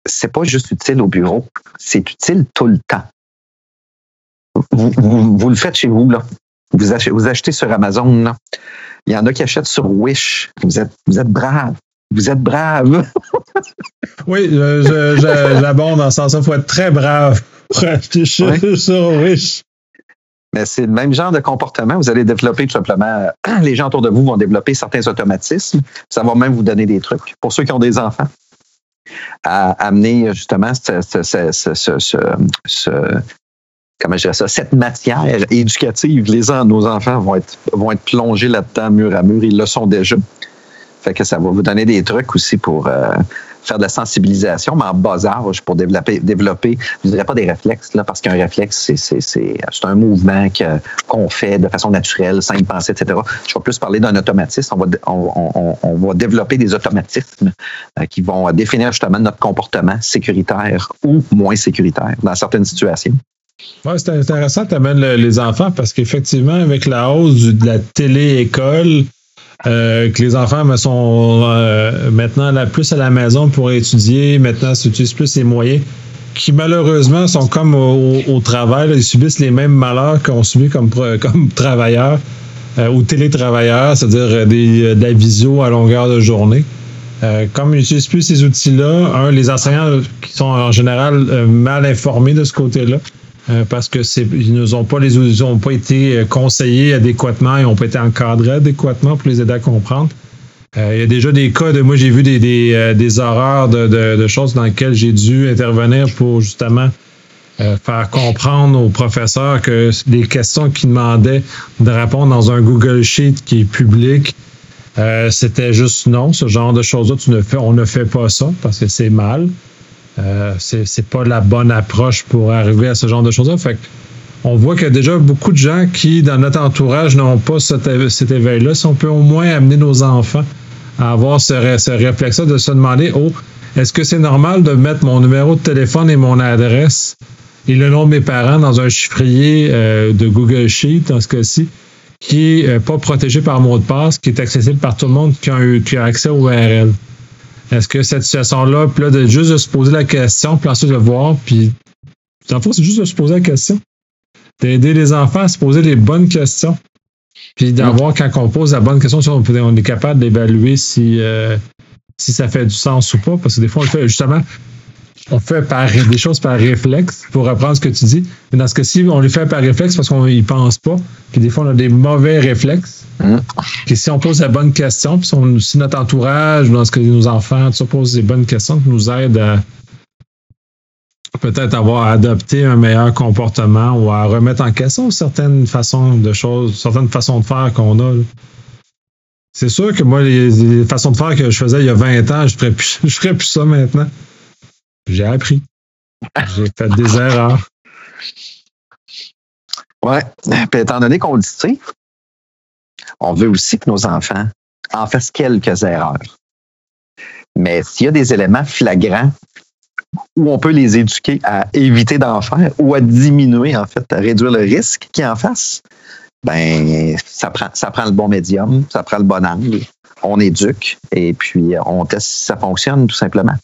Speaker 2: c'est pas juste utile au bureau, c'est utile tout le temps. Vous, le faites chez vous, là. Vous achetez, vous achetez sur Amazon, là. Il y en a qui achètent sur Wish. Vous êtes, vous êtes braves. Vous êtes brave. *laughs*
Speaker 1: oui, j'abonde dans ce sens-là. Il faut être très brave pour acheter *laughs* sur Wish.
Speaker 2: Mais c'est le même genre de comportement. Vous allez développer tout simplement, *clears throat* les gens autour de vous vont développer certains automatismes. Ça va même vous donner des trucs. Pour ceux qui ont des enfants, à amener justement ce, comment je dirais ça, cette matière éducative. Les, nos enfants vont être, vont être plongés là-dedans mur à mur. Ils le sont déjà. Fait que ça va vous donner des trucs aussi pour euh, faire de la sensibilisation, mais en bas âge pour développer, développer je ne dirais pas des réflexes, là, parce qu'un réflexe, c'est un mouvement qu'on fait de façon naturelle, sans y penser, etc. Je vais plus parler d'un automatisme. On va, on, on, va développer des automatismes euh, qui vont définir justement notre comportement sécuritaire ou moins sécuritaire dans certaines situations.
Speaker 1: Ouais, c'est intéressant, tu amènes les enfants parce qu'effectivement, avec la hausse de la télé-école, euh, que les enfants sont euh, maintenant là, plus à la maison pour étudier, maintenant s'utilisent plus les moyens, qui malheureusement sont comme au, travail, ils subissent les mêmes malheurs qu'on subit comme, *laughs* comme travailleurs euh, ou télétravailleurs, c'est-à-dire des, de la visio à longueur de journée. comme ils n'utilisent plus ces outils-là, un, les enseignants qui sont en général mal informés de ce côté-là, euh, parce que c'est ils nous ont pas les ils ont été euh, conseillés adéquatement, ils n'ont pas été encadrés adéquatement pour les aider à comprendre. Euh, il y a déjà des cas de moi j'ai vu des, des, horreurs de, choses dans lesquelles j'ai dû intervenir pour justement faire comprendre aux professeurs que les questions qu'ils demandaient de répondre dans un Google Sheet qui est public, c'était juste non, ce genre de choses-là, on ne fait pas ça parce que c'est mal. Euh, c'est pas la bonne approche pour arriver à ce genre de choses-là. Fait on voit qu'il y a déjà beaucoup de gens qui, dans notre entourage, n'ont pas cet, éveil-là. Si on peut au moins amener nos enfants à avoir ce, réflexe-là de se demander, oh, est-ce que c'est normal de mettre mon numéro de téléphone et mon adresse et le nom de mes parents dans un chiffrier euh, de Google Sheet, dans ce cas-ci, qui est euh, pas protégé par mot de passe, qui est accessible par tout le monde qui a, qui a accès au URL? Est-ce que cette situation-là, puis là, de juste de se poser la question, puis ensuite de voir, puis en fait, c'est juste de se poser la question. D'aider les enfants à se poser les bonnes questions. Puis d'avoir, quand on pose la bonne question, on, on est capable d'évaluer si, euh, si ça fait du sens ou pas. Parce que des fois, on le fait justement, on fait par, des choses par réflexe pour reprendre ce que tu dis. Mais dans ce cas-ci, on les fait par réflexe parce qu'on n'y pense pas. Puis des fois, on a des mauvais réflexes. Mmh. si on pose la bonne question, puis si, notre entourage, dans ce que nos enfants, tout ça, posent des bonnes questions qui nous aident à peut-être avoir adopté un meilleur comportement ou à remettre en question certaines façons de choses, certaines façons de faire qu'on a. C'est sûr que moi, les, façons de faire que je faisais il y a 20 ans, je ne ferais, *laughs* ferais plus ça maintenant. J'ai appris. J'ai fait des erreurs.
Speaker 2: Ouais. Puis étant donné qu'on le sait, on veut aussi que nos enfants en fassent quelques erreurs. Mais s'il y a des éléments flagrants où on peut les éduquer à éviter d'en faire ou à diminuer, en fait, à réduire le risque qu'ils en fassent, ben, ça prend, ça prend le bon médium, ça prend le bon angle on éduque et puis on teste si ça fonctionne, tout simplement.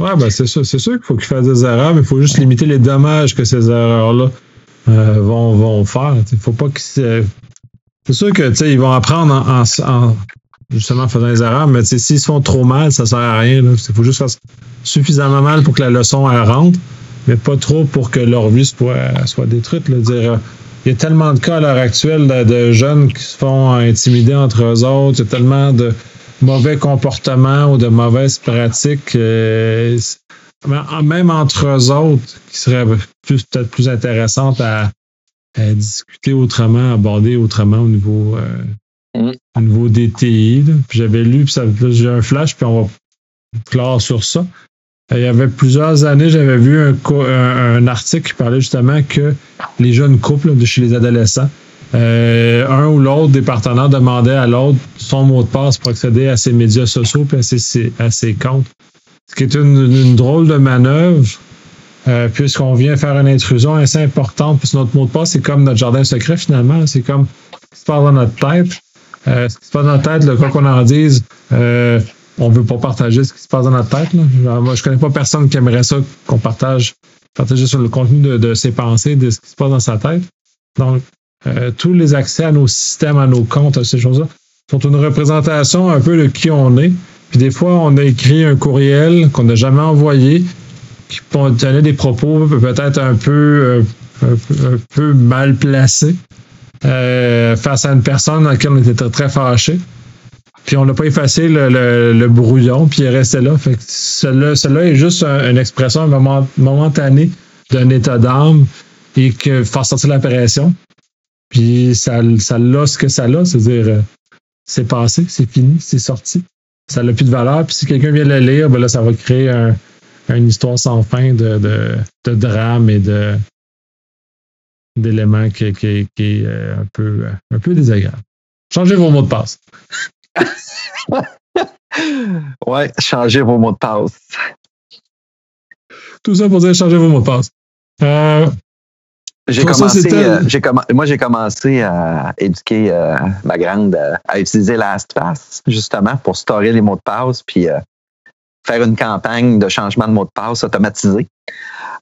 Speaker 1: Ouais, ben c'est sûr, c'est sûr qu'il faut qu'ils fassent des erreurs, mais il faut juste limiter les dommages que ces erreurs-là euh, vont, vont faire. Il faut pas qu'ils. C'est sûr que ils vont apprendre en, en, justement en faisant des erreurs, mais s'ils se font trop mal, ça sert à rien. Il faut juste faire suffisamment mal pour que la leçon rentre, mais pas trop pour que leur vie soit, soit détruite. Dire, il y a tellement de cas à l'heure actuelle de, jeunes qui se font intimider entre eux autres. Il y a tellement de mauvais comportements ou de mauvaises pratiques, euh, même entre eux autres, qui seraient peut-être plus intéressantes à, discuter autrement, aborder autrement au niveau, euh, mm. au niveau des TI. J'avais lu, puis j'ai un flash, puis on va clore sur ça. Il y avait plusieurs années, j'avais vu un, un, article qui parlait justement que les jeunes couples de chez les adolescents euh, un ou l'autre des partenaires demandait à l'autre son mot de passe pour accéder à ses médias sociaux et à ses, comptes. Ce qui est une, drôle de manœuvre, euh, puisqu'on vient faire une intrusion assez importante, puisque notre mot de passe, c'est comme notre jardin secret finalement. C'est comme ce qui se passe dans notre tête. Euh, ce qui se passe dans notre tête, quoi qu'on en dise, euh, on veut pas partager ce qui se passe dans notre tête. Là. moi, je connais pas personne qui aimerait ça qu'on partage, partager sur le contenu de, de ses pensées, de ce qui se passe dans sa tête. Donc, euh, tous les accès à nos systèmes, à nos comptes, à ces choses-là, sont une représentation un peu de qui on est. Puis des fois, on a écrit un courriel qu'on n'a jamais envoyé, qui contenait des propos peut-être un peu, euh, un, peu mal placés euh, face à une personne dans laquelle on était très, fâché. Puis on n'a pas effacé le, brouillon, puis il est resté là. Fait que cela, est juste une expression moment, momentanée d'un état d'âme et que faire sortir la pression. Puis ça, ça l'a ce que ça l'a, c'est-à-dire euh, c'est passé, c'est fini, c'est sorti. Ça n'a plus de valeur. Puis si quelqu'un vient le lire, ben là, ça va créer un, une histoire sans fin de, de, de drame et de d'éléments qui, qui, qui, est euh, un peu, un peu désagréable. Changez vos mots de passe. *laughs*
Speaker 2: ouais, changez vos mots de passe.
Speaker 1: Tout ça pour dire changer vos mots de passe. Euh,
Speaker 2: j'ai commencé, euh, moi, j'ai commencé à éduquer euh, ma grande euh, à utiliser LastPass, justement, pour storer les mots de passe, puis faire une campagne de changement de mot de passe automatisé.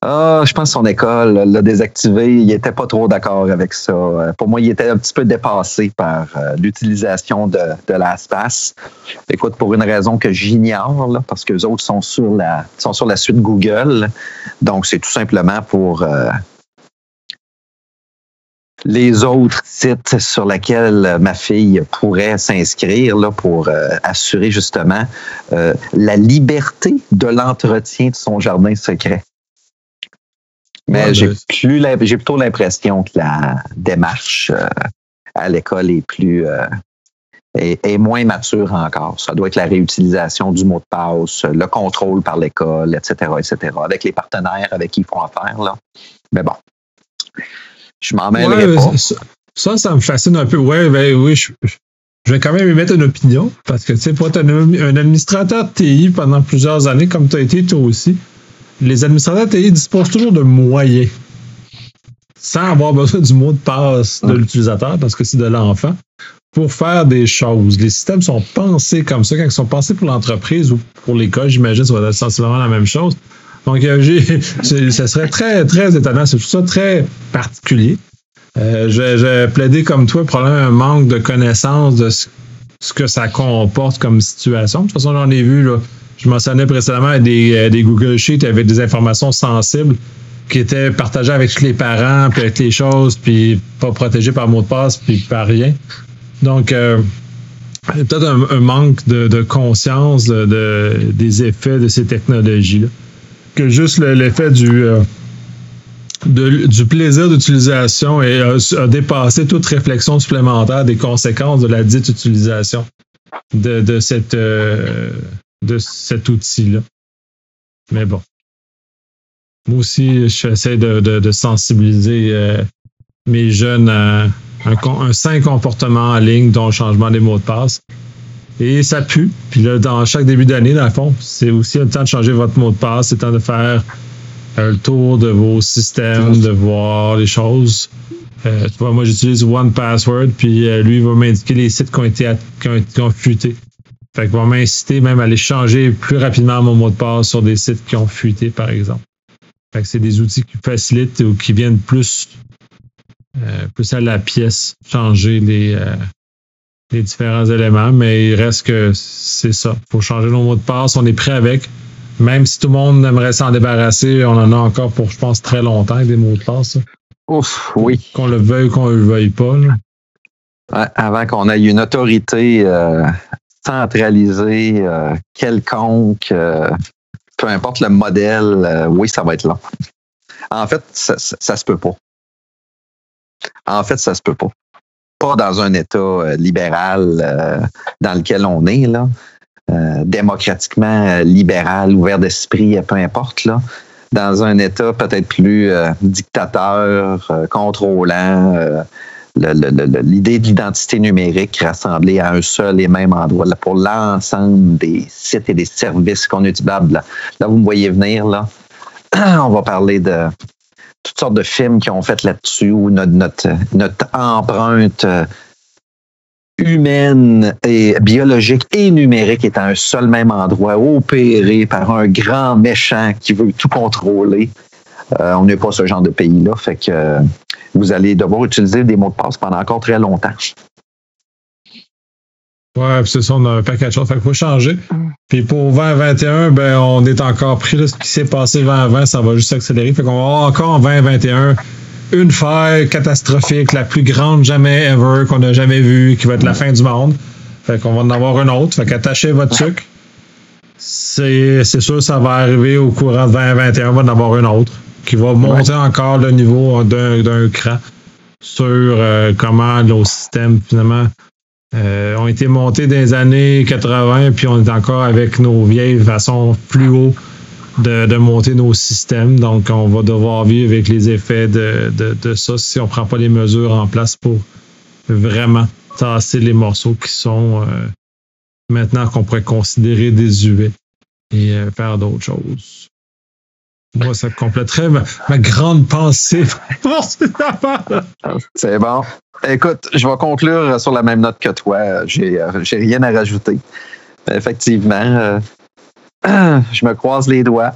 Speaker 2: Ah, je pense que son école l'a désactivé. Il n'était pas trop d'accord avec ça. Pour moi, il était un petit peu dépassé par l'utilisation de, de LastPass. Écoute, pour une raison que j'ignore, parce que les autres sont sur la sont sur la suite Google. Donc, c'est tout simplement pour les autres sites sur lesquels ma fille pourrait s'inscrire là, pour euh, assurer justement euh, la liberté de l'entretien de son jardin secret. Mais j'ai plus j'ai plutôt l'impression que la démarche euh, à l'école est plus est, moins mature encore. Ça doit être la réutilisation du mot de passe, le contrôle par l'école, etc., etc., avec les partenaires avec qui ils font affaire. Là. Mais bon. Je m'en mêlerai pas.
Speaker 1: Ça, ça me fascine un peu. Ouais, ben oui, je, vais quand même émettre une opinion parce que, tu sais, pour être un, administrateur de TI pendant plusieurs années, comme tu as été toi aussi, les administrateurs de TI disposent toujours de moyens sans avoir *laughs* besoin du mot de passe de l'utilisateur parce que c'est de l'enfant pour faire des choses. Les systèmes sont pensés comme ça. Quand ils sont pensés pour l'entreprise ou pour l'école, j'imagine, ça va être sensiblement la même chose. Donc, *laughs* ça serait très, très étonnant. C'est tout ça très particulier. Euh, plaidé comme toi, probablement un manque de connaissance de ce, que ça comporte comme situation. De toute façon, j'en ai vu, là, je mentionnais précédemment des, des Google Sheets avec des informations sensibles qui étaient partagées avec les parents, puis avec les choses, puis pas protégées par mot de passe, puis par rien. Donc, euh, peut-être un, manque de, conscience de, des effets de ces technologies-là que juste l'effet du, euh, du plaisir d'utilisation a, dépassé toute réflexion supplémentaire des conséquences de la dite utilisation de, euh, cet outil-là. Mais bon. Moi aussi, j'essaie de, de, sensibiliser euh, mes jeunes à un sain comportement en ligne, dont le changement des mots de passe. Et ça pue. Puis là, dans chaque début d'année, dans le fond, c'est aussi le temps de changer votre mot de passe. C'est le temps de faire euh, le tour de vos systèmes, de voir les choses. Euh, tu vois, moi, j'utilise One Password, puis euh, lui, il va m'indiquer les sites qui ont été, qui ont, fuité. Fait que va m'inciter même à aller changer plus rapidement mon mot de passe sur des sites qui ont fuité, par exemple. Fait que c'est des outils qui facilitent ou qui viennent plus, euh, plus à la pièce, changer les, euh, les différents éléments, mais il reste que c'est ça. Il faut changer nos mots de passe. On est prêt avec. Même si tout le monde aimerait s'en débarrasser, on en a encore pour, je pense, très longtemps des mots de passe.
Speaker 2: Ouf, oui.
Speaker 1: Qu'on le veuille ou qu'on le veuille pas.
Speaker 2: avant qu'on ait une autorité euh, centralisée, euh, quelconque, euh, peu importe le modèle, oui, ça va être long. En fait, ça, ça, se peut pas. En fait, ça se peut pas. Pas dans un État libéral dans lequel on est, là. Euh, démocratiquement euh, libéral, ouvert d'esprit, peu importe, là, dans un État peut-être plus euh, dictateur, contrôlant, l'idée de l'identité numérique rassemblée à un seul et même endroit là, pour l'ensemble des sites et des services qu'on utilise. Là, là, vous me voyez venir, là. *clears throat* On va parler de toutes sortes de films qui ont fait là-dessus, où notre, empreinte humaine et biologique et numérique est à un seul même endroit, opéré par un grand méchant qui veut tout contrôler. Euh, on n'est pas ce genre de pays-là, fait que euh, vous allez devoir utiliser des mots de passe pendant encore très longtemps.
Speaker 1: Ouais, c'est ça, on a un paquet de choses. Fait qu'il faut changer. Puis pour 2021, ben, on est encore pris. Là, ce qui s'est passé 2020, ça va juste s'accélérer. Fait qu'on va avoir encore en 2021 une faille catastrophique, la plus grande jamais ever qu'on a jamais vue, qui va être la fin du monde. Fait qu'on va en avoir une autre. Fait qu'attachez votre sucre. C'est, c'est sûr, ça va arriver au courant de 2021, on va en avoir une autre qui va monter encore le niveau d'un, d'un cran sur euh, comment nos systèmes, finalement, euh, ont été montés dans les années 80, puis on est encore avec nos vieilles façons plus haut de, monter nos systèmes. Donc, on va devoir vivre avec les effets de, de, ça si on ne prend pas les mesures en place pour vraiment tasser les morceaux qui sont euh, maintenant qu'on pourrait considérer désuets et euh, faire d'autres choses. Moi, ça compléterait ma, grande pensée.
Speaker 2: C'est bon. Écoute, je vais conclure sur la même note que toi. J'ai, euh, j'ai rien à rajouter. Effectivement, *clears throat* je me croise les doigts.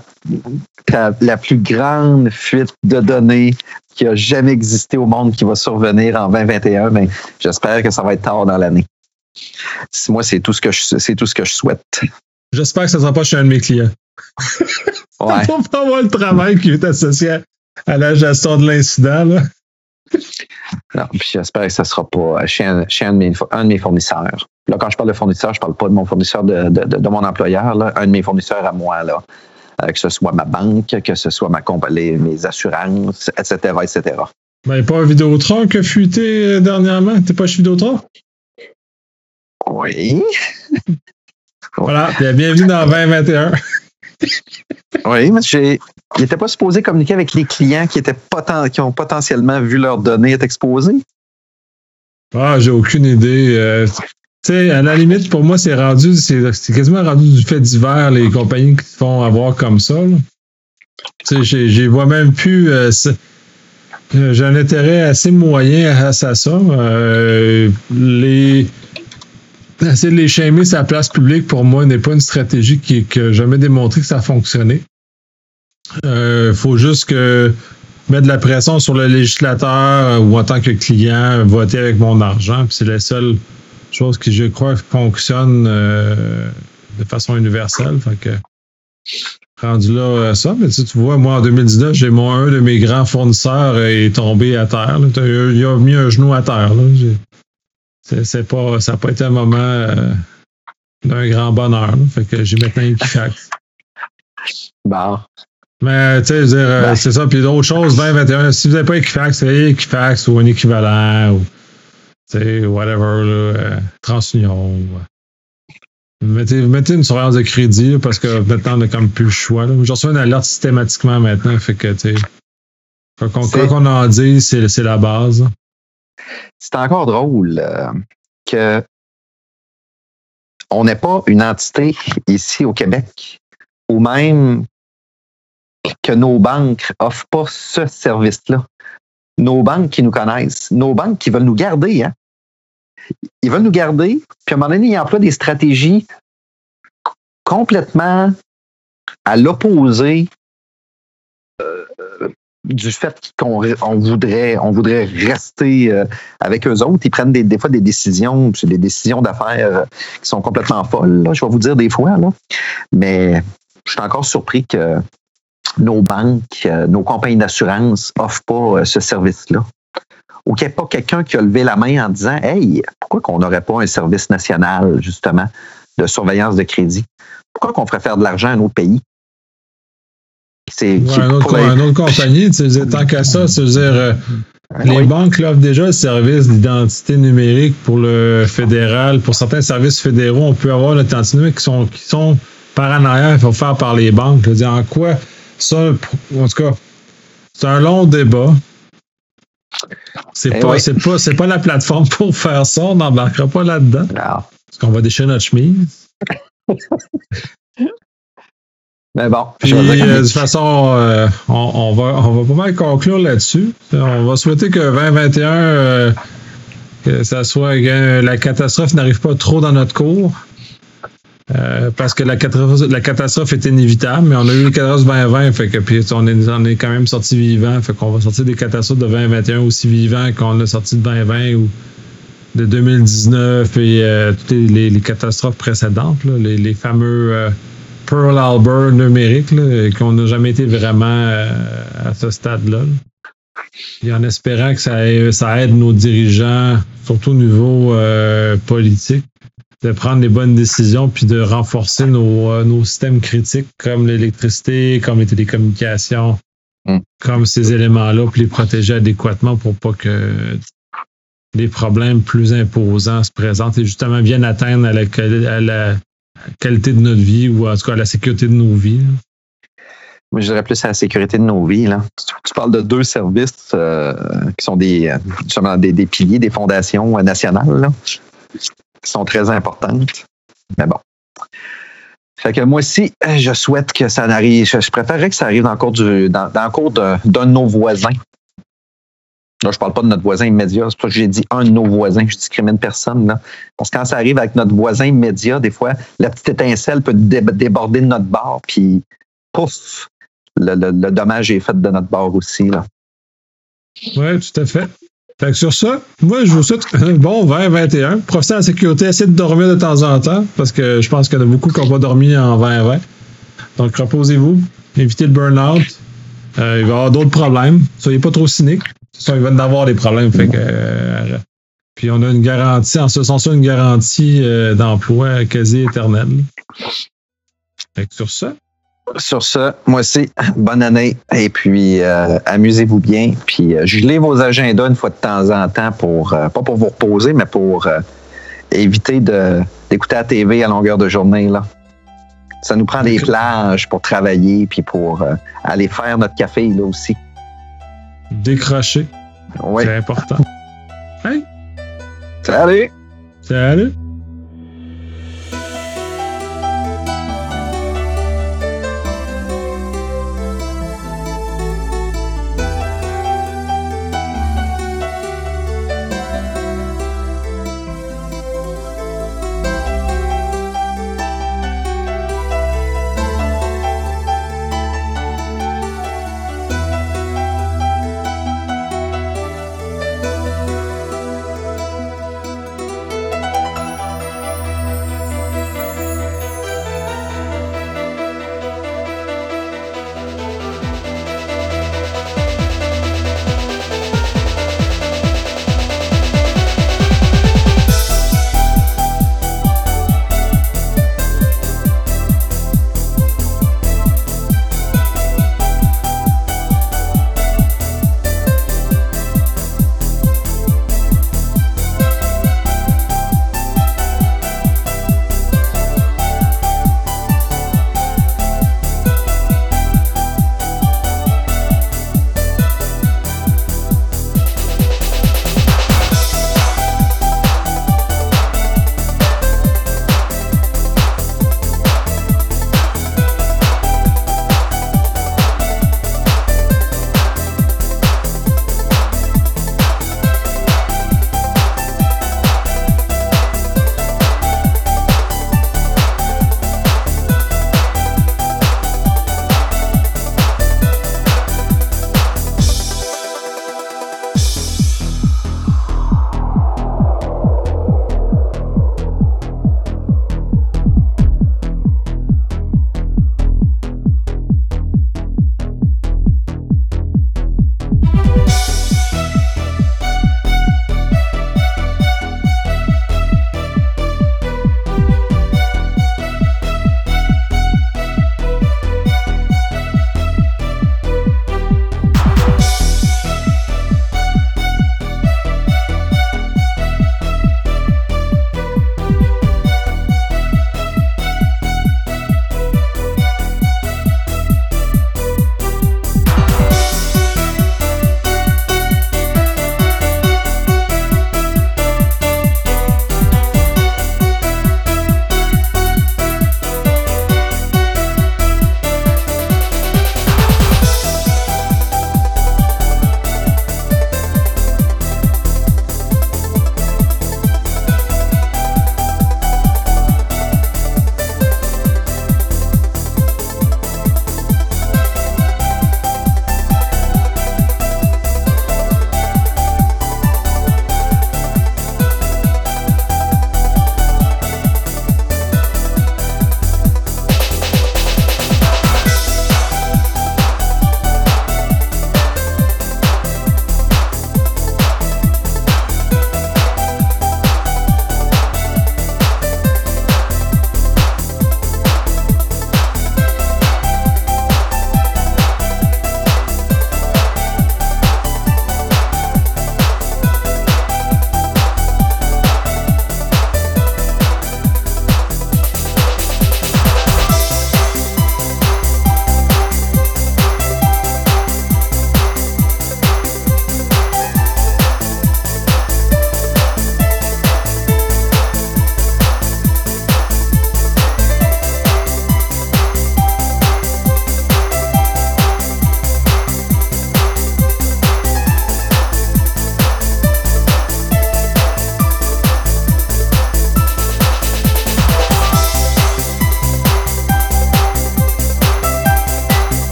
Speaker 2: La plus grande fuite de données qui a jamais existé au monde qui va survenir en 2021, mais j'espère que ça va être tard dans l'année. Moi, c'est tout ce que je, c'est tout ce que je souhaite.
Speaker 1: J'espère que ça ne sera pas chez un de mes clients. *laughs* Ouais. *laughs* Pour pas avoir le travail qui est associé à la gestion de l'incident.
Speaker 2: Non, j'espère que ce ne sera pas chez, un, de mes, fournisseurs. Là, quand je parle de fournisseur, je ne parle pas de mon fournisseur de, mon employeur, là, un de mes fournisseurs à moi, là, euh, que ce soit ma banque, que ce soit ma compagnie, mes assurances, etc., etc.
Speaker 1: Ben, pas un Vidéotron qui a fuité euh, dernièrement? T'es pas chez Vidéotron?
Speaker 2: Oui.
Speaker 1: voilà, bienvenue dans 2021. *laughs*
Speaker 2: oui, mais j'ai. Il n'était pas supposé communiquer avec les clients qui étaient qui ont potentiellement vu leurs données être exposées?
Speaker 1: Ah, j'ai aucune idée. Euh, tu sais, à la limite, pour moi, c'est rendu, c'est quasiment rendu du fait divers, les compagnies qui se font avoir comme ça. Tu sais, j'y vois même plus. Euh, j'ai un intérêt assez moyen à, ça. Euh, les *laughs* essayer de les shamer sa place publique, pour moi, n'est pas une stratégie qui, que jamais démontré que ça a fonctionné. Il euh, faut juste que mettre de la pression sur le législateur euh, ou en tant que client, voter avec mon argent. C'est la seule chose qui, je crois, fonctionne euh, de façon universelle. Fait que, rendu là, ça. Mais tu, vois, moi, en 2019, j'ai mon un de mes grands fournisseurs est tombé à terre. Il a mis un genou à terre. Là c'est pas, ça n'a pas été un moment euh, d'un grand bonheur. fait que j'ai maintenant Equifax. *laughs*
Speaker 2: Bon.
Speaker 1: Mais tu sais, euh, ben. c'est ça. Puis d'autres choses, 2021, si vous n'avez pas Equifax, c'est Equifax ou un équivalent ou tu sais, whatever, là, euh, TransUnion. Mettez, mettez une surveillance de crédit parce que maintenant on n'a comme plus le choix. J'en reçois une alerte systématiquement maintenant. Fait que tu sais. Quoi qu'on en dise, c'est la base
Speaker 2: c'est encore drôle euh, que on n'est pas une entité ici au Québec ou même que nos banques offrent pas ce service-là. Nos banques qui nous connaissent, nos banques qui veulent nous garder, hein? Ils veulent nous garder, puis à un moment donné, ils emploient des stratégies complètement à l'opposé euh, du fait qu'on on voudrait, on voudrait rester euh, avec eux autres. Ils prennent des, fois des décisions, des décisions d'affaires euh, qui sont complètement folles. Là, je vais vous dire des fois, là. mais je suis encore surpris que nos banques, nos compagnies d'assurance offrent pas ce service-là. Ou qu'il n'y ait pas quelqu'un qui a levé la main en disant Hey, pourquoi qu'on n'aurait pas un service national, justement, de surveillance de crédit? Pourquoi qu'on ferait faire de l'argent à autre pays?
Speaker 1: C'est ouais, une, autre, compagnie, tant qu'à ça, *laughs* c'est dire euh, les banques offrent déjà le service d'identité numérique pour le fédéral. Pour certains services fédéraux, on peut avoir l'identité numérique qui sont, qui sont par en arrière, il faut faire par les banques. dire, en quoi ça, en tout cas, c'est un long débat. C'est eh pas, c'est pas, c'est pas la plateforme *laughs* pour faire ça, on n'embarquera pas là-dedans. Parce qu'on va déchirer notre chemise. *laughs*
Speaker 2: Mais bon.
Speaker 1: Puis, euh, de toute façon, euh, on, va, on va pas mal conclure là-dessus. On va souhaiter que 2021, euh, que ça soit que la catastrophe n'arrive pas trop dans notre cours. parce que la catastrophe, la catastrophe est inévitable, mais on a eu le catastrophe 2020, fait que puis on est, on est quand même sorti vivant, fait qu'on va sortir des catastrophes de 2021 aussi vivants qu'on a sorti de 2020 ou de 2019 et toutes les, les, catastrophes précédentes, là, les, les, fameux Pearl Harbor numérique, qu'on n'a jamais été vraiment euh, à ce stade-là. Et en espérant que ça, ça, aide nos dirigeants, surtout au niveau euh, politique, de prendre les bonnes décisions puis de renforcer nos, euh, nos systèmes critiques comme l'électricité, comme les télécommunications, mm. comme ces éléments-là, puis les protéger adéquatement pour pas que des problèmes plus imposants se présentent et justement viennent atteindre à la, à la qualité de notre vie ou en tout cas à la sécurité de nos vies?
Speaker 2: Moi, je dirais plus à la sécurité de nos vies. Là. Tu, parles de deux services euh, qui sont des, des, des, piliers, des fondations euh, nationales qui sont très importantes. Mais bon. Fait que moi aussi, je souhaite que ça n'arrive. Je, préférerais que ça arrive dans le cours d'un de nos voisins Là, je parle pas de notre voisin immédiat. C'est pour ça que j'ai dit un de nos voisins. Je discrimine personne. Là. Parce que quand ça arrive avec notre voisin immédiat, des fois, la petite étincelle peut déborder de notre bord, puis pouf, le, dommage est fait de notre bord aussi.
Speaker 1: Oui, tout à fait. Fait que sur ça, moi, je vous souhaite un bon 2021. Profitez de la sécurité, essayez de dormir de temps en temps, parce que je pense qu'il y en a beaucoup qui n'ont pas dormi en 2020. Donc, reposez-vous, évitez le burn-out. Euh, il va y avoir d'autres problèmes. Soyez pas trop cyniques il va y avoir des problèmes. Fait que, euh, puis on a une garantie, en ce sens, une garantie euh, d'emploi quasi éternelle. Fait que sur ça.
Speaker 2: Sur ça, moi aussi, bonne année et puis euh, amusez-vous bien. Puis gelez vos agendas une fois de temps en temps pour, pas pour vous reposer, mais pour éviter d'écouter la TV à longueur de journée. Là. Ça nous prend des plages pour travailler puis pour aller faire notre café là aussi
Speaker 1: décrocher. C'est important. *laughs* Hey!
Speaker 2: Salut!
Speaker 1: Salut!